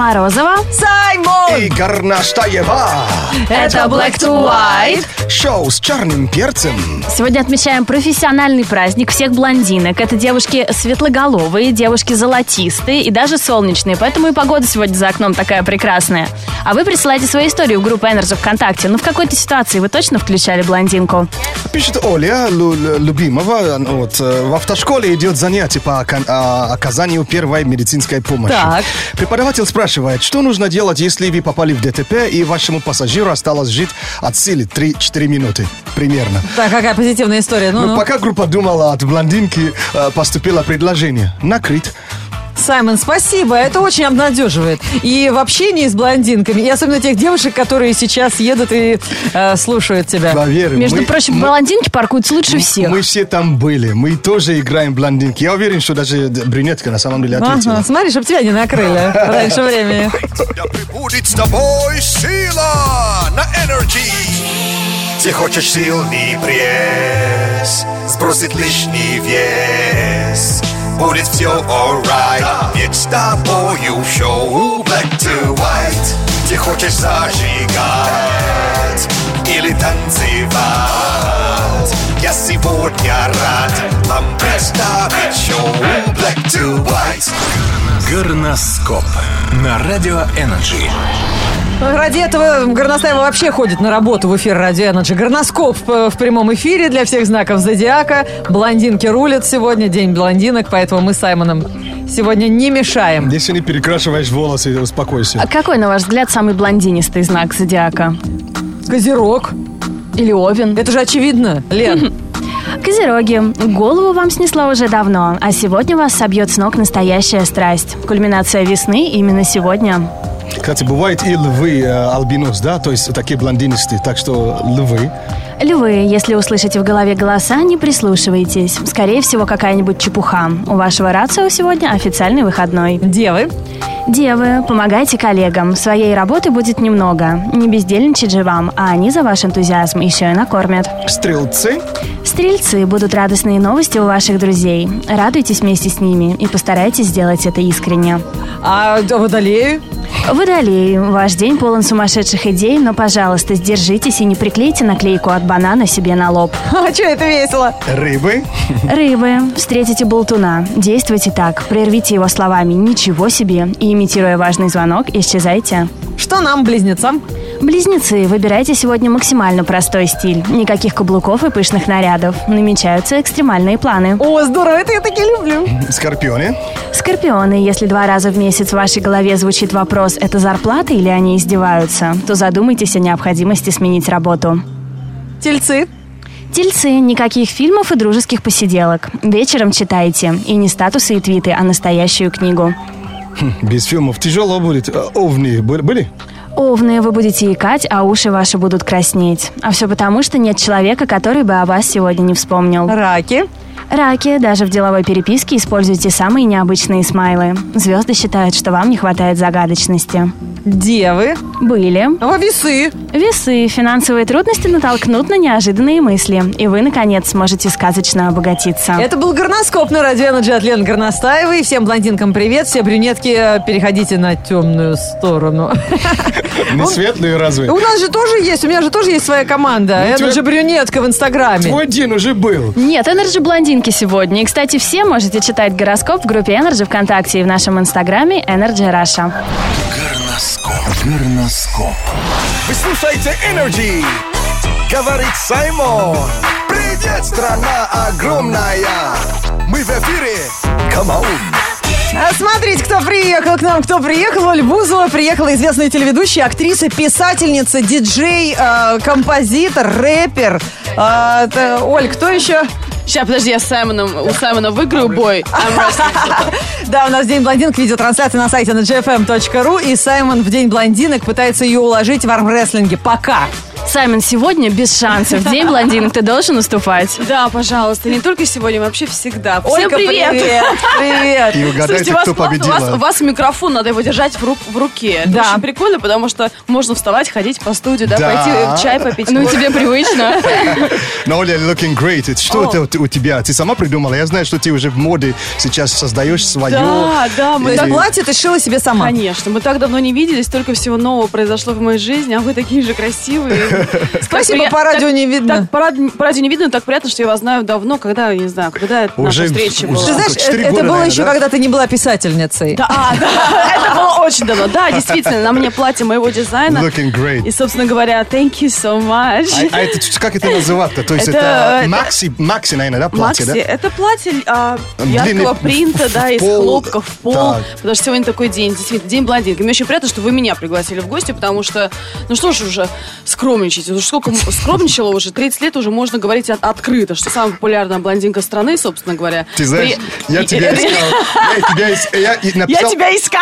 Морозова. Саймон! И Горнаштаева. Это Black to White. Шоу с черным перцем. Сегодня отмечаем профессиональный праздник всех блондинок. Это девушки светлоголовые, девушки золотистые и даже солнечные. Поэтому и погода сегодня за окном такая прекрасная. А вы присылайте свои истории в группу Energy ВКонтакте. Ну, в какой-то ситуации вы точно включали блондинку? Пишет Оля, лю- лю- любимого, ну, вот, э, в автошколе идет занятие по а, оказанию первой медицинской помощи. Так. Преподаватель спрашивает, что нужно делать, если вы попали в ДТП и вашему пассажиру осталось жить от силы 3-4 минуты примерно. Так, какая позитивная история. Ну, Но ну. пока группа думала, от блондинки э, поступило предложение. Накрыть. Саймон, спасибо. Это очень обнадеживает. И в общении с блондинками, и особенно тех девушек, которые сейчас едут и э, слушают тебя. Поверь, Между мы- прочим, мы- блондинки паркуются лучше всех. Мы все там были. Мы тоже играем блондинки. Я уверен, что даже брюнетка на самом деле ответила. Ага, смотри, чтобы тебя не накрыли раньше времени. Да прибудет с тобой сила на Energy. Ты хочешь сильный пресс, сбросить лишний вес. Будет все alright, ведь с тобою шоу Black to White. Ты хочешь зажигать или танцевать. Я сегодня рад вам представить шоу Black to White. Горноскоп на Радио Energy. Ради этого Горностаева вообще ходит на работу в эфир Радио Energy. Горноскоп в, в прямом эфире для всех знаков зодиака. Блондинки рулят сегодня, день блондинок, поэтому мы с Саймоном сегодня не мешаем. Если не перекрашиваешь волосы, успокойся. А какой, на ваш взгляд, самый блондинистый знак зодиака? Козерог. Или Овен? Это же очевидно, Лен. Козероги, голову вам снесло уже давно, а сегодня вас собьет с ног настоящая страсть. Кульминация весны именно сегодня. Кстати, бывает и львы э, албинос, да, то есть такие блондинистые, так что львы. Львы, если услышите в голове голоса, не прислушивайтесь. Скорее всего, какая-нибудь чепуха. У вашего рацио сегодня официальный выходной. Девы. Девы, помогайте коллегам. Своей работы будет немного. Не бездельничать же вам, а они за ваш энтузиазм еще и накормят. Стрелцы, Стрельцы, будут радостные новости у ваших друзей. Радуйтесь вместе с ними и постарайтесь сделать это искренне. А водолеи? Водолей, ваш день полон сумасшедших идей, но, пожалуйста, сдержитесь и не приклейте наклейку от банана себе на лоб. А что это весело? рыбы, Рыбы, встретите болтуна. Действуйте так, прервите его словами «ничего себе» и, имитируя важный звонок, исчезайте. Что нам, близнецам? Близнецы, выбирайте сегодня максимально простой стиль. Никаких каблуков и пышных нарядов. Намечаются экстремальные планы. О, здорово, это я таки люблю. скорпионы, Скорпионы, если два раза в месяц в вашей голове звучит вопрос «это зарплата или они издеваются?», то задумайтесь о необходимости сменить работу. Тельцы. Тельцы, никаких фильмов и дружеских посиделок. Вечером читайте. И не статусы и твиты, а настоящую книгу. без фильмов. Тяжело будет. Э, Овни были? Овны, вы будете икать, а уши ваши будут краснеть. А все потому, что нет человека, который бы о вас сегодня не вспомнил. Раки. Раки, даже в деловой переписке используйте самые необычные смайлы. Звезды считают, что вам не хватает загадочности. Девы. Были. А весы. Весы. Финансовые трудности натолкнут на неожиданные мысли. И вы, наконец, сможете сказочно обогатиться. Это был горноскоп на радио Energy от Лены Горностаевой. Всем блондинкам привет. Все брюнетки, э, переходите на темную сторону. Не светлые разве? У нас же тоже есть, у меня же тоже есть своя команда. Ну, Energy тебя- брюнетка в Инстаграме. Твой день уже был. Нет, Energy блондинки сегодня. И, кстати, все можете читать гороскоп в группе Energy ВКонтакте и в нашем инстаграме Energy Russia. Горноскоп. Горноскоп. Вы слушаете Energy. Говорит Саймон. Привет, страна огромная. Мы в эфире. Come. А смотрите, кто приехал к нам, кто приехал. Оль Бузова приехала известная телеведущая, актриса, писательница, диджей, э, композитор, рэпер. А, это- Оль, кто еще? Сейчас, подожди, я с Саймоном, у Саймона выиграю бой. Да, у нас День блондинок, видеотрансляция на сайте на gfm.ru, и Саймон в День блондинок пытается ее уложить в армрестлинге. Пока. Саймон, сегодня без шансов. День блондинок ты должен уступать. Да, пожалуйста, не только сегодня, вообще всегда. Всем Ольга, привет! привет! Привет! И угадайте, Слушайте, у вас, кто у, вас, победила. у вас микрофон, надо его держать в, ру- в руке. Это Да. очень прикольно, потому что можно вставать, ходить по студию, да, Да. пойти чай попить. Ну, тебе привычно. Но Оля, looking great. Это Что это у- у тебя? Ты сама придумала? Я знаю, что ты уже в моде сейчас создаешь свое. Да, да, мы есть так... платье ты шила себе сама? Конечно, мы так давно не виделись, столько всего нового произошло в моей жизни, а вы такие же красивые. Спасибо, по радио не видно. По ради- по радио не видно, так приятно, что я вас знаю давно, когда, я не знаю, когда наша встреча уже- была. Ты знаешь, это было еще, да? когда ты не была писательницей. Да, а, да, это было очень давно. Да, действительно, на мне платье моего дизайна. Looking great. И, собственно говоря, thank you so much. А, а это как это называется? То есть Это, это, макси, макси, наверное, да, платье, да? это платье а, яркого в- принта, да, из хлопка в пол. Так. Потому что сегодня такой день, действительно, день блондинки. Мне очень приятно, что вы меня пригласили в гости, потому что, ну что ж уже скромничать. Уже сколько скромничала уже, 30 лет уже можно говорить от- открыто, что самая популярная блондинка страны, собственно говоря. Ты знаешь, При- я тебя искал. Я тебя ис- я Я тебя искал!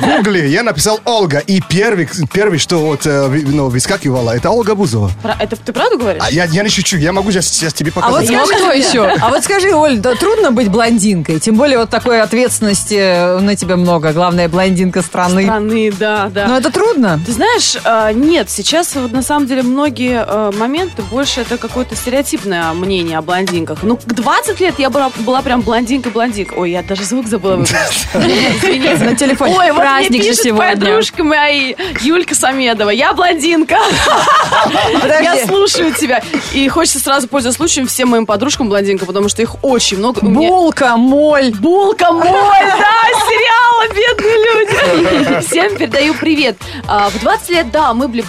в гугле, я написал Ольга, и первый, первый что вот э, ну, выскакивало, это Ольга Бузова. Про- Это ты правду говоришь? А я, я не шучу, я могу сейчас, сейчас тебе А вот показать. А скажи, кто еще? А вот скажи, Оль, да трудно быть блондинкой? Тем более вот такой ответственности на тебе много. Главная блондинка страны. Страны, да, да. Но это трудно. Ты знаешь, а, нет, сейчас вот на самом деле многие а, моменты больше это какое-то стереотипное мнение о блондинках. Ну, к 20 лет я была, была прям блондинка-блондинка. Ой, я даже звук забыла выключить. Извините. На телефоне. Ой, Праздник же сегодня. подружка моя Юлька Самедова. Я блондинка. Я слушаю тебя. И хочется сразу пользоваться случаем всем моим подружкам блондинка, потому что их очень много. Булка, моль. Булка мой, да, сериала, бедные люди. Всем передаю привет. А, в 20 лет, да, мы были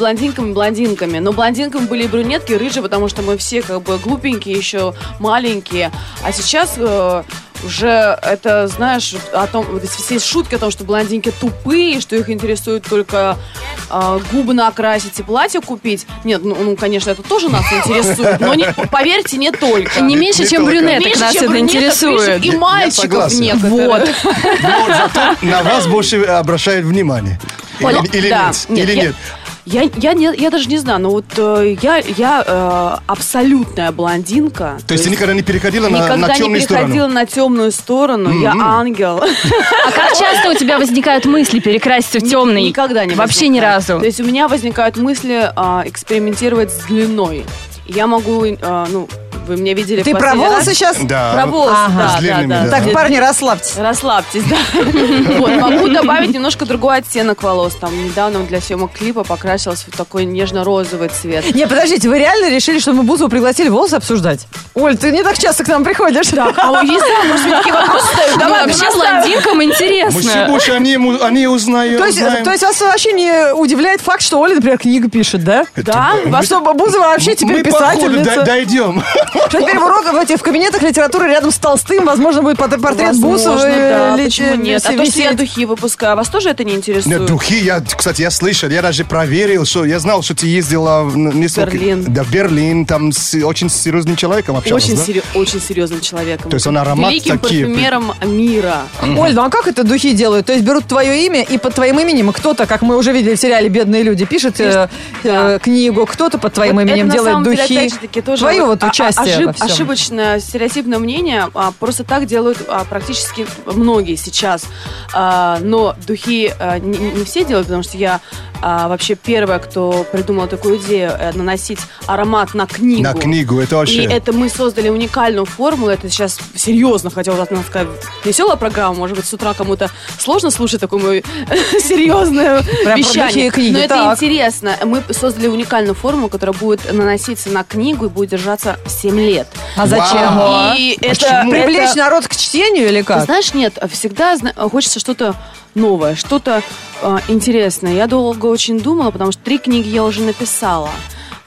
блондинками-блондинками, но блондинками были и брюнетки, и рыжие, потому что мы все как бы глупенькие, еще маленькие. А сейчас э, уже это, знаешь, о том, все шутки о том, что блондинки тупые, что их интересует только э, губы накрасить и платье купить. Нет, ну, ну, конечно, это тоже нас интересует, но не, поверьте, не только. Не меньше, не чем только. брюнеток Меньше, нас чем это брюнеток, интересует. меньше И мальчиков некоторых. Вот. Но зато на вас больше обращают внимание. Понял? Или, или Да. нет? Или я- нет? Я, я, не, я даже не знаю, но вот э, я, я э, абсолютная блондинка. То есть ты никогда не переходила на, никогда на не темную переходила сторону? на темную сторону. Я ангел. А как часто у тебя возникают мысли перекраситься в темный? Никогда не Вообще ни разу. То есть у меня возникают мысли а, экспериментировать с длиной. Я могу, а, ну, вы меня видели в Ты про последний волосы раз. сейчас? Да. Про волосы, Ага. да, С да, длинными, да. да. Так, парни, расслабьтесь. Расслабьтесь, да. Вот, могу добавить немножко другой оттенок волос. Там недавно для съемок клипа покрасилась в такой нежно-розовый цвет. Не, подождите, вы реально решили, что мы Бузову пригласили волосы обсуждать? Оль, ты не так часто к нам приходишь. А есть, да, может такие вопросы? Ну, Давай, вообще блондинкам Мы интересно. больше они, ему- они узнают. То есть, то есть вас вообще не удивляет факт, что Оля, например, книгу пишет, да? Да? Во что Бузова вообще теперь Мы походу писательница? д- дойдем. Что теперь в уроках в, этих, в кабинетах литературы рядом с Толстым, возможно, будет портрет Возможно, Бузовой да, почему ли- нет? А то, что я духи выпускаю, вас тоже это не интересует? Нет, духи, я, кстати, я слышал, я даже проверил, что я знал, что ты ездила в несколько... Берлин. Да, в Берлин, там с очень серьезным человеком общалась, Очень, да? серьё- очень серьезным человеком. То есть он аромат Великим такие- парфюмером мира. Оль, ну а как это духи делают? То есть берут твое имя, и под твоим именем кто-то, как мы уже видели в сериале «Бедные люди», пишет э, э, книгу, кто-то под твоим Вот именем это, делает деле, духи. опять же таки, тоже Твое вот а- а- участие ошиб- во всем. Ошибочное стереотипное мнение. а, просто так делают а, практически многие сейчас. А, но духи а, не, не все делают, потому что я а, вообще первая, кто придумала такую идею э, наносить аромат на книгу. На книгу, это вообще... И это мы создали уникальную формулу. Это сейчас серьезно хотела от нас сказать. Веселая программа. Может быть, с утра кому-то сложно слушать такое мое серьезное Прям про вещание. книги, Но это так. интересно. Мы создали уникальную формулу, которая будет наноситься на книгу и будет держаться 7 лет. А зачем? Вау. И это, Почему? Привлечь это- народ к чтению или Ты как? знаешь, нет, всегда хочется что-то новое, что-то э, интересное. Я долго очень думала, потому что три книги я уже написала.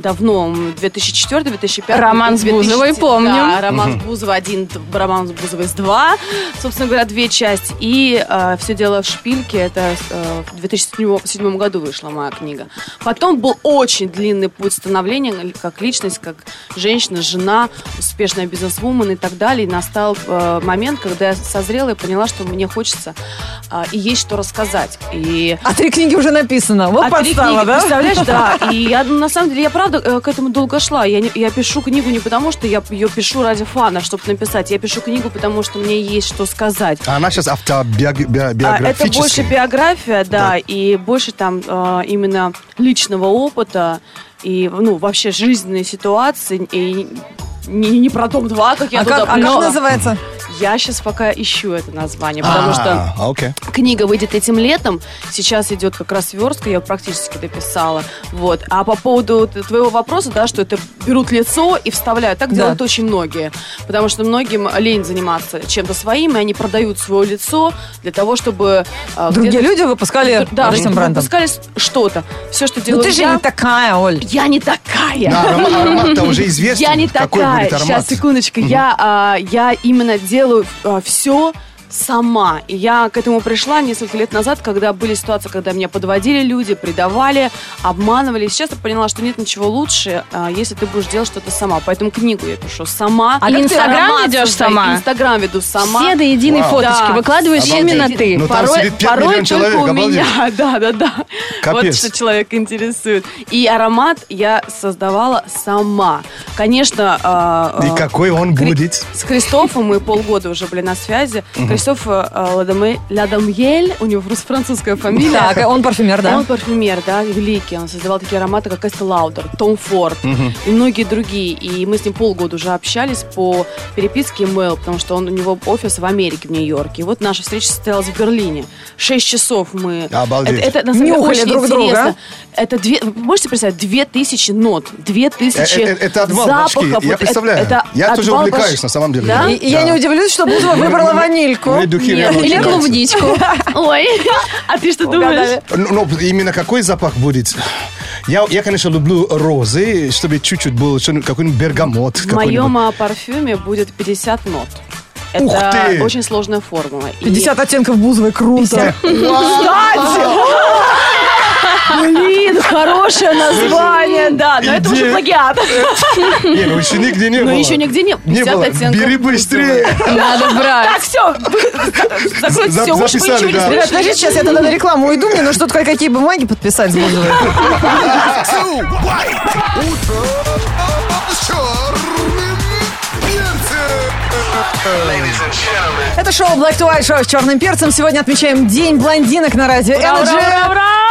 Давно, 2004-2005. Роман с Бузовой, помню. Да, роман с Бузовой один, роман с Бузовой с два, собственно говоря, две части. И э, «Все дело в шпильке», это э, в 2007 году вышла моя книга. Потом был очень длинный путь становления как личность, как женщина, жена, успешная бизнесвумен и так далее. И настал э, момент, когда я созрела и поняла, что мне хочется э, и есть что рассказать. И А три книги уже написано. Вот а подстава, да? Представляешь, да. И я, ну, на самом деле, я правда э, к этому долго шла. Я, не- я пишу книгу не потому, что я ее пишу ради фана, чтобы написать. Я пишу книгу, потому что мне есть что сказать. А она сейчас А, автобиографическая. Это больше биография, да, и больше там э, именно личного опыта и, ну, вообще жизненной ситуации. И не, не про Дом 2, как я А туда как, а как называется? Я сейчас пока ищу это название, потому что... А, окей. Книга выйдет этим летом. Сейчас идет как раз сверстка, я практически дописала. Вот. А по поводу т- твоего вопроса, да, что это берут лицо и вставляют. Так Да. делают очень многие. Потому что многим лень заниматься чем-то своим, и они продают свое лицо для того, чтобы... э, Другие где-то- люди выпускали Да, этим чтобы брендом. выпускали что-то. Все, что Ну делаю ты же я, не такая, Оль. я не такая. Да, аромат, аромат-то уже известен. Я не Какой такая. будет аромат? Сейчас, секундочку. Я, а, я именно делаю все сама. И я к этому пришла несколько лет назад, когда были ситуации, когда меня подводили люди, предавали, обманывали. И сейчас я поняла, что нет ничего лучше, а, если ты будешь делать что-то сама. Поэтому книгу я пишу сама. А И Инстаграм ведешь сама? Инстаграм веду сама. Все до единой Вау. фоточки Да. выкладываешь Обалдеть. именно ты. Ну, порой, порой миллионов только человек, у обалдеть. меня. Да, да, да. Вот Капец. что человека интересует. И аромат я создавала сама. Конечно, а, И а, какой он будет? С Кристофом мы полгода уже были на связи. Кристоф э, Ладаме- Ладамьель, у него фрус- французская фамилия. Так, он парфюмер, да? Он парфюмер, да, великий. Он создавал такие ароматы, как Эсте Лаудер, Том Форд и многие другие. И мы с ним полгода уже общались по переписке email, потому что он, у него офис в Америке, в Нью-Йорке. И вот наша встреча состоялась в Берлине. Шесть часов мы... Обалдеть. Это, это, на самом деле, Нюхали очень друг друга. интересно. Это две... Вы можете представить? Две тысячи нот, две тысячи Э, э, это отвал запахов. Я представляю. это Я тоже увлекаюсь, на самом деле. Да? И, и я Да. не удивлюсь, что Бузова выбрала ванильку. Мне духи Нет, реально или очень нравятся. Клубничку. Ой, а ты что думаешь? Ну, ну, именно какой запах будет? Я, я, конечно, люблю розы, чтобы чуть-чуть был что-нибудь- какой-нибудь бергамот. В моем а, парфюме будет 50 нот. Ух Это ты! очень сложная формула. И- 50 оттенков Бузовой, круто. Блин, хорошее название, да, но это уже плагиат. Не, ну еще нигде не было. Но еще нигде не Не 50 было. Бери быстрее. Надо брать. Так, все, закройте За- все, уж вы ничего не подождите, сейчас я тогда на рекламу уйду, мне нужно тут кое-какие бумаги подписать перцем. Это шоу Black to White, шоу с черным перцем. Сегодня отмечаем День блондинок на радио Energy.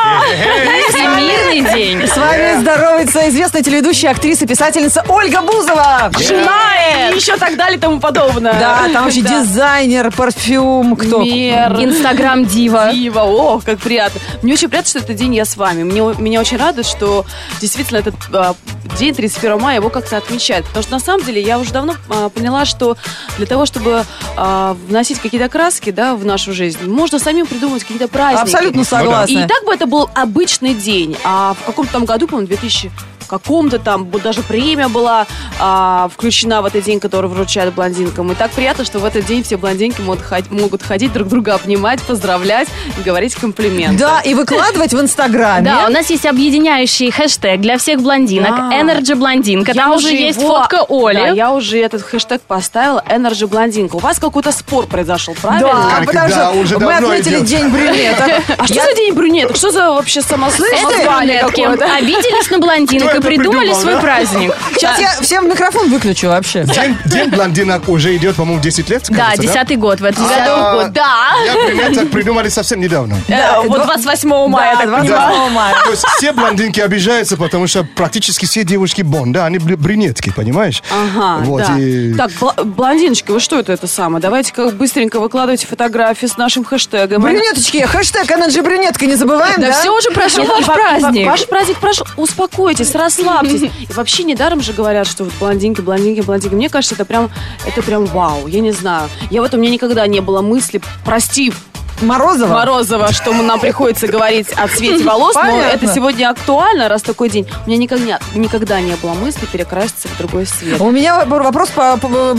Всемирный день. С вами здоровается известная телеведущая, актриса, писательница Ольга Бузова. Жена и еще так далее и тому подобное. Да, там вообще дизайнер, парфюм, кто? Мер. Инстаграм Дива. Дива, о, как приятно. Мне очень приятно, что этот день я с вами. Мне, меня очень радует, что действительно этот а, день 31 мая его как-то отмечают. Потому что на самом деле я уже давно а, поняла, что для того, чтобы а, вносить какие-то краски да, в нашу жизнь, можно самим придумать какие-то праздники. Абсолютно согласна. И так бы это был обычный день. А в каком-то там году, по-моему, 2000 каком-то там, вот даже премия была а, включена в этот день, который вручают блондинкам. И так приятно, что в этот день все блондинки могут, ход- могут ходить друг друга обнимать, поздравлять и говорить комплименты. Да, и выкладывать в Инстаграме. Да, у нас есть объединяющий хэштег для всех блондинок. Energy блондинка. Там Я уже есть фотка Оли. Да, я уже этот хэштег поставила Energy блондинка. У вас какой-то спор произошел, правильно? Да, потому да, что уже мы давно отметили. День брюнеток. А что за день брюнеток? Что за вообще само, самозвание Брюнетки какое-то? обиделись на блондинок и придумали придумал, свой да? праздник. Сейчас я всем микрофон выключу вообще. День, день блондинок уже идет, по-моему, 10 лет, Да, кажется, десятый год в этом году. А, Да. Я брюнеток придумали совсем недавно. Э, Вот 28 мая, Да, так 28 понимаю. мая. То есть все блондинки обижаются, потому что практически все девушки бон, да, они бр- брюнетки, понимаешь? Ага, Вот, да. и- Так, блондиночки, вы что это это самое? Давайте как быстренько выкладывайте фотографии с нашим хэштегом. Брюнеточки, хэштег Energy брюнетка не забываем, Да да? все уже прошел Нет, ваш праздник. ва- Ваш праздник прошел. Успокойтесь, расслабьтесь. И вообще недаром же говорят, что вот блондинки, блондинки, блондинки. Мне кажется, это прям, это прям вау. Я не знаю. Я в этом у меня никогда не было мысли, прости, Морозова? Морозова, что нам приходится говорить о цвете волос, но это сегодня актуально, раз такой день. У меня никогда, никогда не было мысли перекраситься в другой цвет. У меня вопрос по, по, по-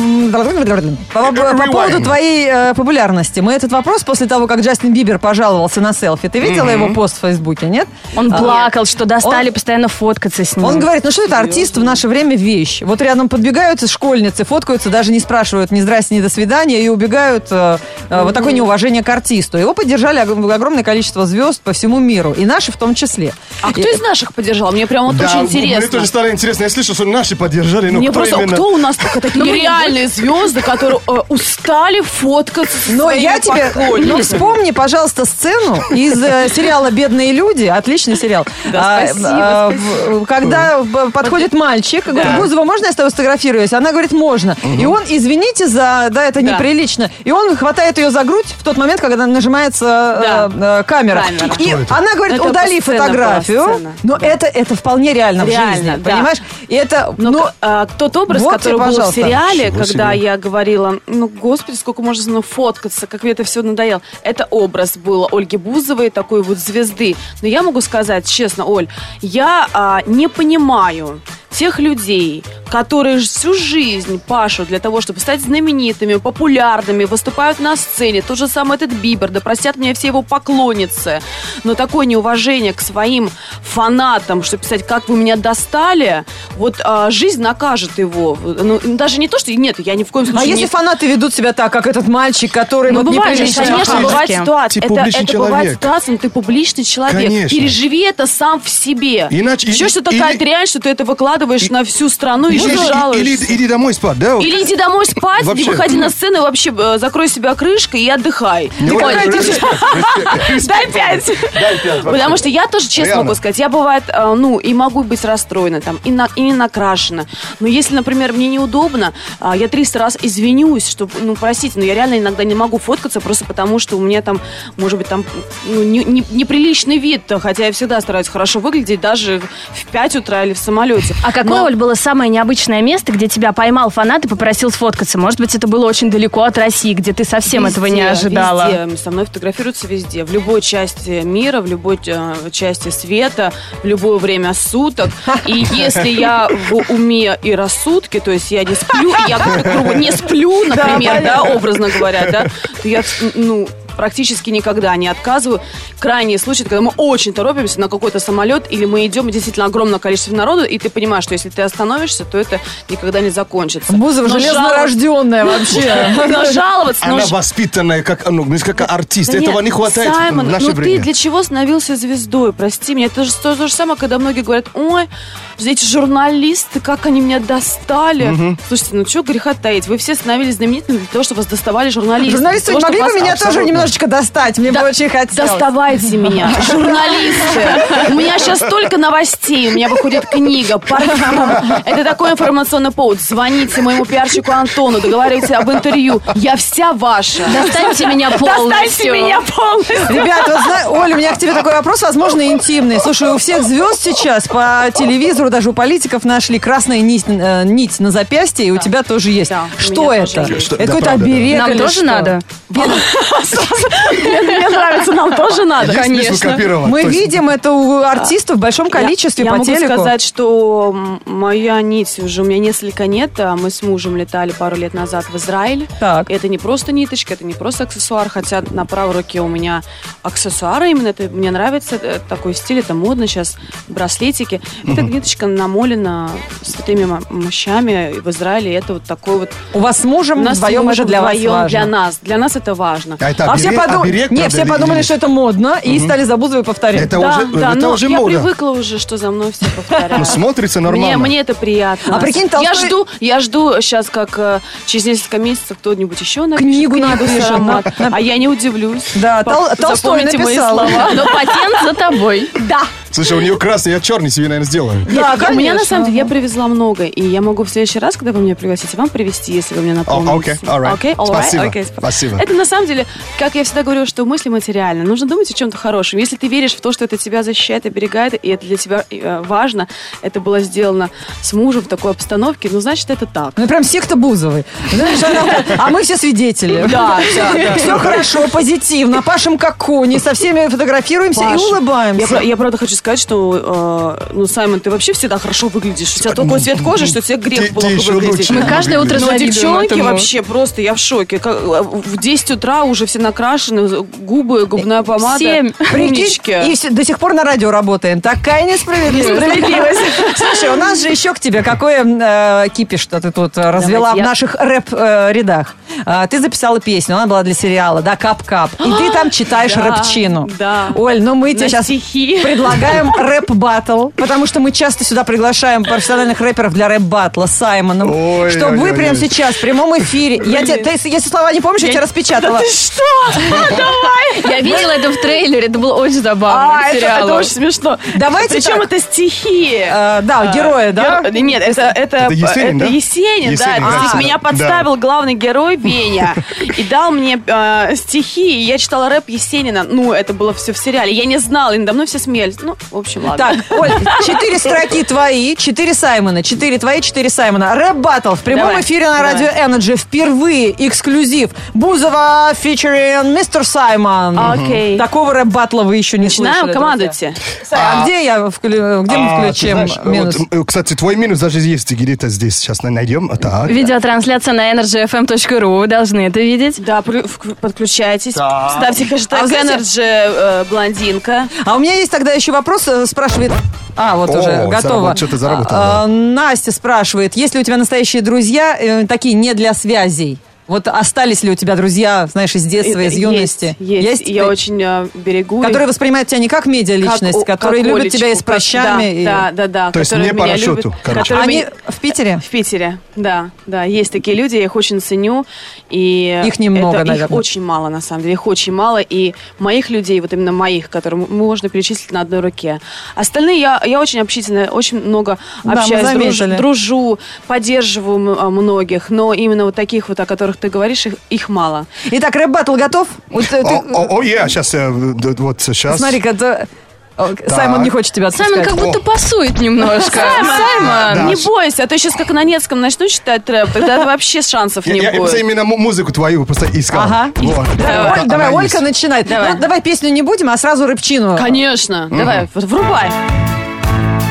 по- по поводу твоей э, популярности. Мы этот вопрос после того, как Джастин Бибер пожаловался на селфи. Ты видела его пост в Фейсбуке, нет? Он А, плакал, что достали Он- постоянно фоткаться с ним. Он говорит, ну что это артист в наше время вещь. Вот рядом подбегают школьницы, фоткаются, даже не спрашивают ни здрасте, ни до свидания, и убегают. э, э, Вот такое неуважение к артисту. Его поддержали ог- огромное количество звезд по всему миру, и наши в том числе. А кто из наших поддержал? Мне прям вот Да, очень Мне интересно. тоже стало интересно. Я слышал, что наши поддержали, но Мне кто просто, именно? кто у нас только такие реальные звезды, которые э, устали фоткаться со Но я тебе... Ну, вспомни, пожалуйста, сцену из э, сериала «Бедные люди». Отличный сериал. Да, А, спасибо, а, в- Когда б- подходит мальчик, говорит, Бузова, можно я с тобой сфотографируюсь? Она говорит, можно. И он, извините за... Да, это Да. неприлично. И он хватает ее за грудь в тот момент, когда нажимается э, э, камера. Камера. И она говорит, Это удали фотографию. сцена. Но это, это вполне реально, в Реально, жизни, да. понимаешь? И это... Но ну, к- а, тот образ, вот который тебе, был в сериале, Ничего когда себе. я говорила, ну, господи, сколько можно фоткаться, как мне это все надоело. Это образ был Ольги Бузовой, такой вот звезды. Но я могу сказать честно, Оль, я а, не понимаю тех людей, которые всю жизнь пашут для того, чтобы стать знаменитыми, популярными, выступают на сцене. Тот же самый этот Бибер, да простят меня все его поклонницы. Но такое неуважение к своим фанатам, что писать, как вы меня достали, вот а, жизнь накажет его. Ну, даже не то, что нет, я ни в коем а случае если не фанаты ведут себя так, как этот мальчик, который ну, вот бывает, неприлично конечно, бывает ситуация. Ты это это бывает ситуация, но ты публичный человек. Конечно. Переживи это сам в себе. Иначе- Еще и- что такая или- реальность, что ты это выкладываешь на всю страну и еще жалуешься. или- иди домой спать, да? Или иди домой спать, не Вообще. выходи на сцену, и вообще э, закрой себя крышкой и отдыхай. Не Дай пять. Потому что я тоже честно могу сказать, я бывает, э, ну, и могу быть расстроена там, и, и не накрашена. Но если, например, мне неудобно, а, я 300 раз извинюсь, что, ну, простите, но я реально иногда не могу фоткаться просто потому, что у меня там, может быть, там ну, не- не- неприличный вид, хотя я всегда стараюсь хорошо выглядеть даже в 5 утра или в самолете. А какое, Но- Оль, было самое необычное место, где тебя поймал фанат и попросил сфоткаться? Может быть, это было очень далеко от России, где ты совсем этого не Везде, ожидала? Везде. Со мной фотографируются везде. В любой части мира, в любой э, части света, в любое время суток. И если я в уме и рассудке, то есть я не сплю, я не сплю, например, да, образно говоря, да, то я, ну, практически никогда не отказываю. Крайний случай, когда мы очень торопимся на какой-то самолет, или мы идем действительно огромное количество народу, и ты понимаешь, что если ты остановишься, то это никогда не закончится. Бузова Но железнорожденная вообще. жаловаться- Но жаловаться, Она воспитанная, как, ну, как артист. Этого не хватает Саймон, в наше ну время. ты для чего становился звездой? Прости меня. Это же то, же самое, когда многие говорят, ой, эти журналисты, как они меня достали. Слушайте, ну что греха таить? Вы все становились знаменитыми для того, чтобы вас доставали журналисты. Журналисты могли бы меня тоже Абсолютно. Немножечко достать. Мне бы очень хотелось. Доставайте меня, журналисты. У меня сейчас столько новостей, у меня выходит книга, парфюм. Это такой информационный повод. Звоните моему пиарщику Антону, договаривайтесь об интервью. Я вся ваша. Достаньте меня полностью. Достаньте меня полностью. Ребят, вот зна- Оля, у меня к тебе такой вопрос, возможно, интимный. Слушай, у всех звезд сейчас по телевизору, даже у политиков нашли красная нить, э, нить на запястье, и у тебя тоже есть. Да, Что это? тоже Это да, какой-то да. оберег Нам тоже что? надо? Мне мне нравится, нам тоже надо. Конечно. Мы видим это у артистов в большом количестве я, по я могу телеку. сказать, что моя нить уже у меня несколько нет. а Мы с мужем летали пару лет назад в Израиль. Так. Это не просто ниточка, это не просто аксессуар, хотя на правой руке у меня аксессуары именно. Это мне нравится э, такой стиль, это модно сейчас, браслетики. Эта ниточка намолена святыми мощами в Израиле. Это вот такой вот У вас с мужем вдвоем это для вас важно. Для нас. Для нас это важно. А это А все, подум- оберег, Не, все подумали, что это модно, и стали за Бузовой повторять. Это да, уже, да, это но уже я мода. привыкла уже, что за мной все повторяют. Ну, смотрится нормально. Мне, мне это приятно. А прикинь, я жду, я жду сейчас, как э, через несколько месяцев кто-нибудь еще напишет Книгу напишет, с аромат. на- А я не удивлюсь. Да, Тол- Толстой написал. слова. Но патент за тобой. Да. Слушай, у нее красный, я черный себе, наверное, сделаю. Да, У меня на самом деле я привезла много, и я могу в следующий раз, когда вы меня пригласите, вам привезти, если вы мне напомните. Окей, окей, спасибо. Это на самом деле, как я всегда говорю, что мысли материальны. Нужно думать о чем-то хорошем. Если ты веришь в то, что это тебя защищает, оберегает, и это для тебя э, важно, это было сделано с мужем в такой обстановке, ну, значит, это так. Ну, прям секта Бузовой. Знаешь, она- А мы все свидетели. Да, да, да. Все хорошо, позитивно. Пашем как кони, со всеми фотографируемся Паш, и Я, улыбаемся. про- я правда хочу сказать, что, э, ну, Саймон, ты вообще всегда хорошо выглядишь. У тебя такой цвет кожи, что тебе грех ты плохо еще выглядеть. Мы каждое утро Но завидуем девчонки этому. вообще просто, я в шоке. Как, э, В 10 утра уже все накрашены, губы, губная помада. Семь. Прикинь, Умнички. и все- до сих пор на радио работаем. Такая несправедливость. Слушай, у нас же еще к тебе какое э, кипиш, что ты тут э, развела Давайте, в я- наших рэп-рядах. ты записала песню, она была для сериала, да, «Кап-кап». И ты там читаешь Да, рэпчину. да. Оль, ну мы тебе На сейчас стихи. предлагаем рэп-баттл, потому что мы часто сюда приглашаем профессиональных рэперов для рэп-баттла с Саймоном. Ой, Чтобы ой, вы ой, прямо ой. сейчас в прямом эфире... Я тебе, ты, если слова не помнишь, я, тебя распечатала. Я видела это в трейлере, это было очень забавно. А, это, это очень смешно. Давайте Причем так. это стихи. Э, да, героя, да? Геро- Нет, это, это, Это Есенин, да? Есенин, да. Есенин, это да. стих. А, Меня да. подставил главный герой Веня и дал мне э, стихи. И я читала рэп Есенина. Ну, это было все в сериале. Я не знала, и надо мной все смеялись. Ну, в общем, ладно. Так, Оль, четыре строки твои, четыре Саймона, четыре твои, четыре Саймона. Рэп баттл в прямом Давай, эфире на давай. радио Energy. Впервые эксклюзив. Бузова фичерин мистер Саймон. Окей. Такого рэп баттла вы еще не Начинаем, слышали. командуйте. друзья. А, где я вклю- где мы А, ты включим знаешь, минус? вот, э, кстати, твой минус даже есть где-то здесь. Сейчас найдем. А, Так. Видеотрансляция на energyfm.ru, вы должны это видеть. Да, подключайтесь. Да. Ставьте хэштег А Energy э, блондинка. А у меня есть тогда еще вопрос, э, спрашивает... А, вот О, уже, готово. что-то заработал, А, а, Настя спрашивает, есть ли у тебя настоящие друзья, э, такие не для связей? Вот остались ли у тебя друзья, знаешь, из детства, из Есть, юности? Есть, Есть? Я очень э, берегу. Которые воспринимают тебя не как медиа-личность, Как которые как любят тебя и с прыщами. Да, и- да, да, да. То есть которые не по меня расчету, любят, короче. которые Они меня- в Питере? В Питере, да, да, есть такие люди, я их очень ценю, и Их немного, это- наверное. Их очень мало, на самом деле, их очень мало, и моих людей, вот именно моих, которые можно перечислить на одной руке. Остальные я, я очень общительная, очень много Да, мы общаюсь, друж- заметили. дружу, поддерживаю многих, но именно вот таких вот, о которых ты говоришь, их, их мало. Итак, рэп-баттл готов? Вот, э, ты- О, я сейчас, вот сейчас. Смотри-ка, Саймон не хочет тебя отпускать. Саймон как будто пасует немножко. Саймон! Не бойся, а то сейчас как на немецком начну читать трэп, тогда вообще шансов Я, не я будет. просто именно му- музыку твою просто искал. Ага. Давай, Олька есть. начинает. Давай. Песню не будем, а сразу рэпчину. Конечно. Давай, врубай.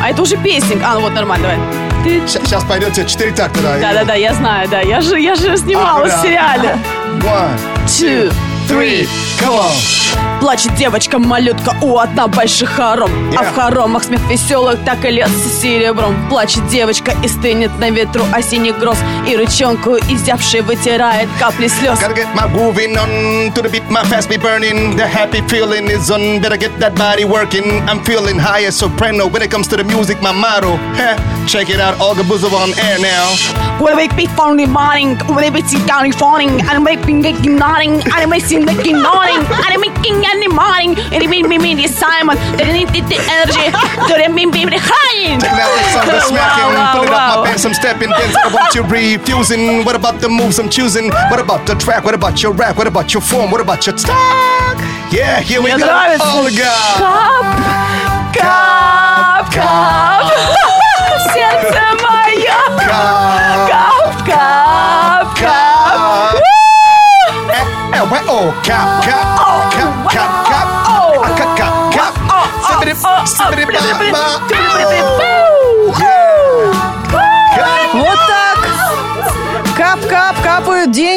А это уже песенка. А, ну вот, нормально, давай. Сейчас пойдете четыре такта, да? Да-да-да, я знаю, да. Я же, я же снималась А, в сериале. One, Two, three, come on. Плачет девочка-малютка у одна больших хором А Yeah. в хоромах смех веселых так и льется серебром Плачет девочка и стынет на ветру осенних гроз И рычонку изявшей вытирает капли слез Gotta get my grooving on to the beat, my fast be burning. The happy feeling is on. Better get that body working. I'm feeling high as soprano when it comes to the music. My motto, check it out. Olga Buzov on air now. Will me phone the morning, will make me down phoning, and make me making nodding, and make in the morning, and making in the morning, and it made me the Simon, the energy, the me me the high. Check out this song, the smacking, wow, wow, pulling wow. up my pants, I'm stepping, dancing, I want you refusing. What about the moves I'm choosing? What about the track? What about your rap? What about your form? What about your talk? Yeah, here we go. All the cup, cup, cup. cup.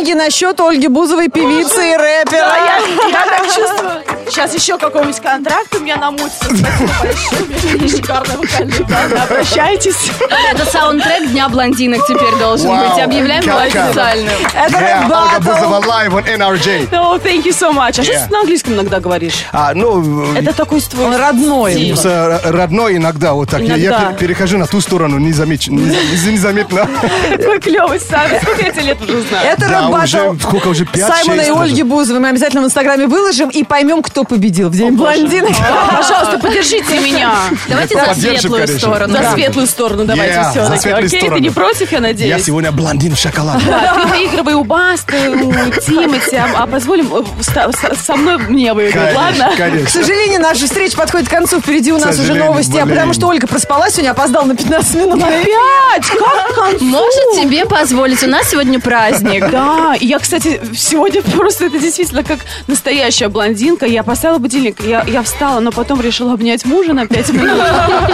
Деньги на счет Ольги Бузовой, певицы и рэпера. Да, я, я так чувствую. Сейчас еще какой-нибудь контракт у меня намутится. Спасибо большое. У меня данные. Обращайтесь. Это саундтрек Дня блондинок теперь должен Вау. быть. Объявляем его Как-как. официальным. Это Yeah. Buzova live on NRJ. Oh, thank you so much. А что Yeah. ты на английском иногда говоришь? А, ну, Это такой твой Он родной. с, э, родной иногда вот так. Я- Я, Иногда. пер- перехожу на ту сторону незамеч- неза- незаметно. Такой клевый сам. Сколько я тебе лет уже знаю? Это Да, рэп-баттл уже, сколько уже, пять, Саймона и. Ольги Бузовой. Мы обязательно в Инстаграме выложим и поймем, кто победил в день блондинок. Пожалуйста, поддержите меня. Давайте за светлую сторону. За светлую сторону давайте светлую Окей, ты не против, я Я надеюсь? сегодня блондин в шоколаде. Да, ты выигрывай у Басты, у Тимати, а, а позволим э, со, мной мне выиграть, ладно? К сожалению, наша встреча подходит к концу. Впереди у нас уже новости. А потому что Ольга проспалась сегодня, опоздала на 15 минут. Опять? Как? Может тебе позволить, у нас сегодня праздник. Да, я, кстати, сегодня просто это действительно как настоящая блондинка. Я поставила будильник, я, я встала, но потом решила обнять мужа на 5 минут.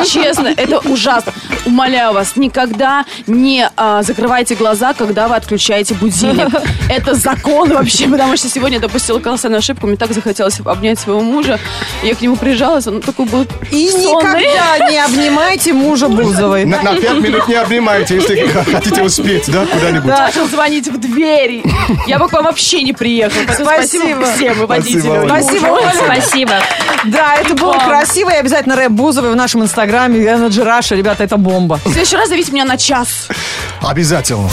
Честно, это ужасно. Умоляю вас, никогда не а, закрывайте глаза, когда вы отключаете будильник. Это закон вообще, потому что сегодня я допустила колоссальную ошибку. Мне так захотелось обнять своего мужа. Я к нему прижалась, он такой был И сонный. никогда не обнимайте мужа Бузовой. На, на пять минут не обнимайте, если хотите успеть, да, куда-нибудь. Начал звонить в двери. Я бы к вам вообще не приехала. Спасибо. Спасибо всем и водителю. Спасибо. Оля. Спасибо. Да, это было красиво. И обязательно рэп Бузовой в нашем инстаграме. Energy Russia. Ребята, это бомба. В следующий раз зовите меня на час. Обязательно.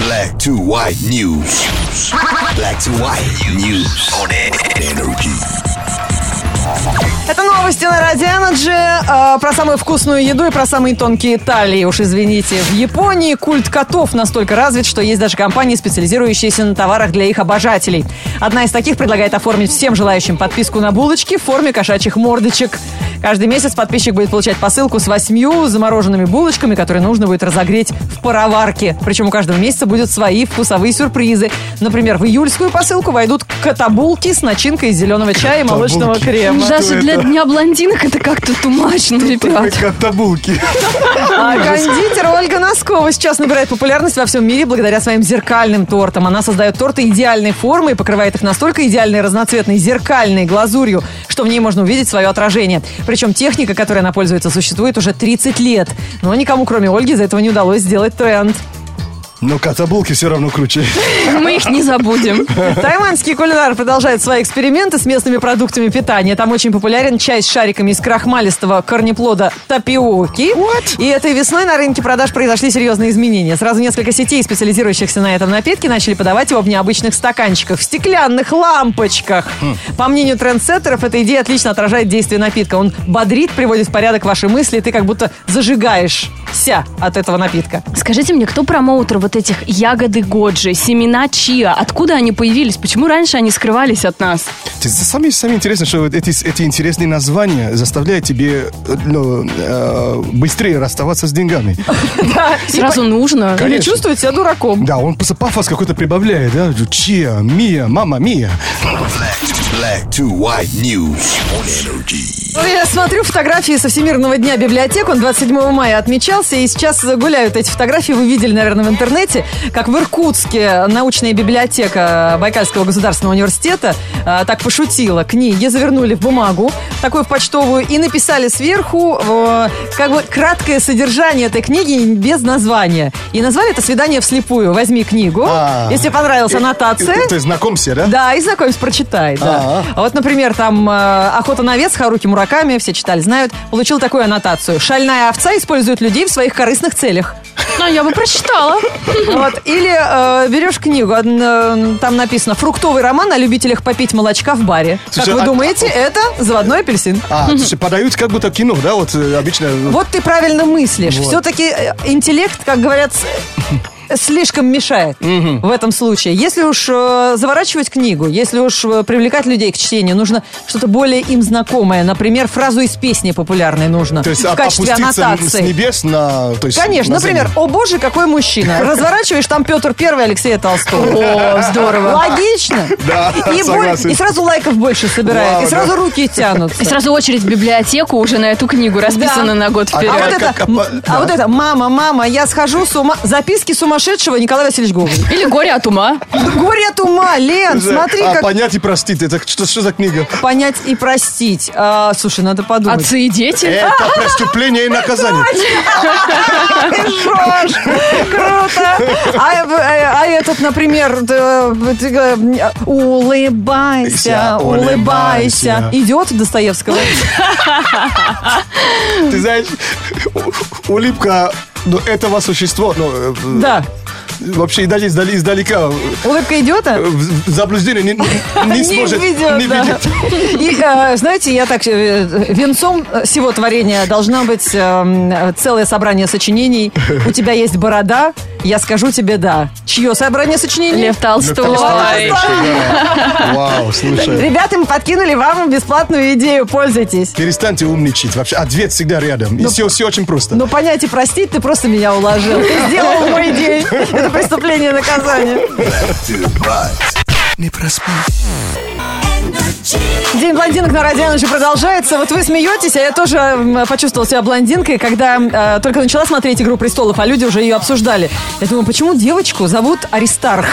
Black to white news. Black to white news on energy. Это новости на Радио Energy э, про самую вкусную еду и про самые тонкие талии. Уж извините. В Японии культ котов настолько развит, что есть даже компании, специализирующиеся на товарах для их обожателей. Одна из таких предлагает оформить всем желающим подписку на булочки в форме кошачьих мордочек. Каждый месяц подписчик будет получать посылку с восьмью замороженными булочками, которые нужно будет разогреть в пароварке. Причем у каждого месяца будут свои вкусовые сюрпризы. Например, в июльскую посылку войдут котобулки с начинкой из зеленого чая и молочного крема. Даже для дня блондинок это как-то тумачно, ребят. Как табулки. А кондитер Ольга Носкова сейчас набирает популярность во всем мире благодаря своим зеркальным тортам. Она создает торты идеальной формы и покрывает их настолько идеальной разноцветной зеркальной глазурью, что в ней можно увидеть свое отражение. Причем техника, которой она пользуется, существует уже 30 лет. Но никому, кроме Ольги, из этого не удалось сделать тренд. Но котобулки все равно круче. Мы их не забудем. Тайваньский кулинар продолжает свои эксперименты с местными продуктами питания. Там очень популярен чай с шариками из крахмалистого корнеплода тапиоки. И этой весной на рынке продаж произошли серьезные изменения. Сразу несколько сетей, специализирующихся на этом напитке, начали подавать его в необычных стаканчиках, в стеклянных лампочках. По мнению трендсеттеров, эта идея отлично отражает действие напитка. Он бодрит, приводит в порядок ваши мысли, и ты как будто зажигаешься от этого напитка. Скажите мне, кто промоутер вот этих ягоды годжи, семена чиа? Откуда они появились? Почему раньше они скрывались от нас? Самое, самое интересное, что вот эти, эти интересные названия заставляют тебе э, ну, э, быстрее расставаться с деньгами. Сразу нужно. Или Конечно. чувствует себя дураком. Да, он просто пафос какой-то прибавляет, да? Чия, Мия, мама, Мия. Black to white news on energy. Ну, Я смотрю фотографии со Всемирного дня библиотек. Он 27 мая отмечался. И сейчас гуляют эти фотографии. Вы видели, наверное, в интернете, как в Иркутске научная библиотека Байкальского государственного университета а, так пошутила. Книги завернули в бумагу, такую в почтовую, и написали сверху э, как бы краткое содержание этой книги без названия. И назвали это «Свидание вслепую». Возьми книгу. А. Если понравилась аннотация... Ты, ты знакомься, да? Да, и знакомься, прочитай, да. А Вот, например, там э, «Охота на овец» Харуки Мураками, все читали, знают, получил такую аннотацию. «Шальная овца использует людей в своих корыстных целях». Ну, я бы прочитала. Вот. Или э, берешь книгу, э, там написано «Фруктовый роман о любителях попить молочка в баре». Слушай, как вы а- думаете, это заводной апельсин. А, слушай, подают как будто кино, да? Вот э, обычно... Вот ты правильно мыслишь. Вот. Все-таки э, интеллект, как говорят, слишком мешает в этом случае. Если уж э, заворачивать книгу, если уж э, привлекать людей к чтению, нужно что-то более им знакомое. Например, фразу из песни популярной нужно То есть в оп- качестве опуститься с аннотации. небес на... То есть Конечно, на например. «О боже, какой мужчина!» Разворачиваешь, там Петр Первый Алексея Толстого. О, здорово. Логично. Да, и, боль- согласен. и сразу лайков больше собирает, Вау, и сразу да. руки тянутся. И сразу очередь в библиотеку уже на эту книгу расписана Да. на год А А вперед. вот, это, а, а да. вот это, мама, мама, я схожу с ума. Записки сумасшедшего Николая Васильевича Гоголя. Или горе от ума. Горе от ума, Лен, смотри, а, как понять и простить. Это что, что за книга? понять и простить. А, слушай, надо подумать. Отцы и дети. Это преступление и наказание. Круто. А, а- а этот, например, э, улыбайся, Улыбайся. Идет Достоевского. Ты знаешь, улыбка ну, этого существа, ну, э, Да. вообще даже издали- издалека Улыбка идиота? заблуждение не, не сможет, ведет, не да. видит. И, э, знаете, я так, э, венцом всего творения должна быть э, целое собрание сочинений. У тебя есть борода, я скажу тебе да. Чье собрание сочинений? Лев Толстой. Вау, слушай. Ребята, мы подкинули вам бесплатную идею, пользуйтесь. Перестаньте умничать. Вообще, ответ всегда рядом. И все, все очень просто. Ну, понять и простить, ты просто меня уложил. Ты сделал мой день. Это преступление и наказание. Не проспи. День блондинок на Радио Energy продолжается. Вот вы смеетесь, а я тоже почувствовала себя блондинкой, когда э, только начала смотреть «Игру престолов», а люди уже ее обсуждали. Я думаю, почему девочку зовут Аристарх?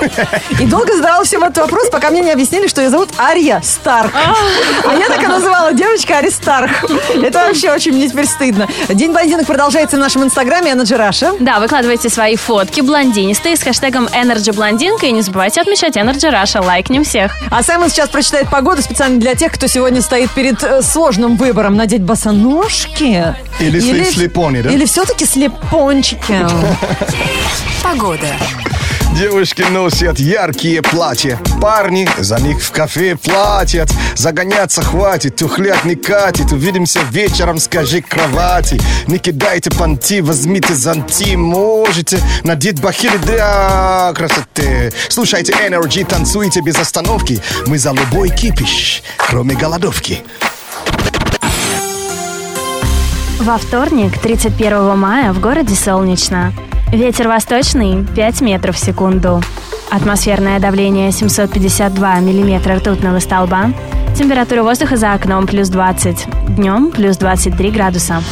И долго задавала всем этот вопрос, пока мне не объяснили, что ее зовут Ария Старк. А я так и называла девочка Аристарх. Это вообще очень мне теперь стыдно. День блондинок продолжается в нашем инстаграме Energy Russia. Да, выкладывайте свои фотки блондинистые с хэштегом Energy Блондинка и не забывайте отмечать Energy Russia. Лайкнем всех. А Саймон сейчас прочитает погоду специально для тех, кто сегодня стоит перед э, сложным выбором надеть босоножки. Или сли- слепони, да? Или все-таки слепончики. Девушки носят яркие платья. Парни за них в кафе платят. Загоняться хватит, тухлят не катит. Увидимся вечером, скажи кровати. Не кидайте понти, возьмите зонти. Можете надеть бахили для красоты. Слушайте Energy, танцуйте без остановки. Мы за любой кипиш, кроме голодовки. Во вторник, 31 мая, в городе солнечно. Ветер восточный 5 метров в секунду. Атмосферное давление 752 миллиметра ртутного столба. Температура воздуха за окном плюс 20. Днем плюс 23 градуса.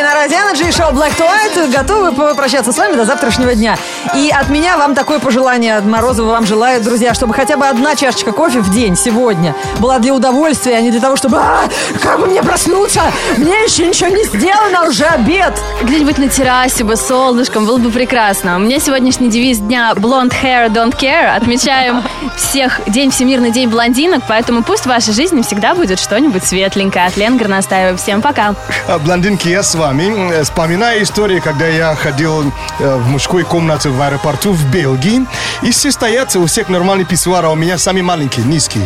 Coldplay на Радио Energy и шоу Black to White готовы попрощаться с вами до завтрашнего дня. И от меня вам такое пожелание, от Морозова вам желаю, друзья, чтобы хотя бы одна чашечка кофе в день сегодня была для удовольствия, а не для того, чтобы «А, как бы мне проснуться? Мне еще ничего не сделано, уже обед. Где-нибудь на террасе бы, солнышком, было бы прекрасно. У меня сегодняшний девиз дня Blonde Hair Don't Care. Отмечаем всех День Всемирный день блондинок, поэтому пусть в вашей жизни всегда будет что-нибудь светленькое. От Лен Горностаева. Всем пока. А, Блондинки, я с вами. Э, Вспоминаю историю, когда я ходил э, в мужской комнате в аэропорту в Бельгии. И все стоят, у всех нормальный писсуар, а у меня самый маленький, низкий.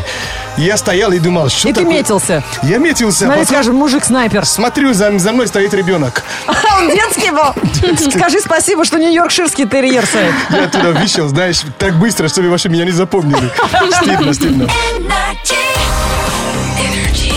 И я стоял и думал, что И ты такое? метился. Я метился. Смотри, потом скажем, мужик-снайпер. Смотрю, за, за мной стоит ребенок. А он детский был. Скажи спасибо, что нью-йоркширский терьер стоит. Я оттуда вышел, знаешь, так быстро, что вы вообще меня не запомнили. Стыдно, стыдно. Energy.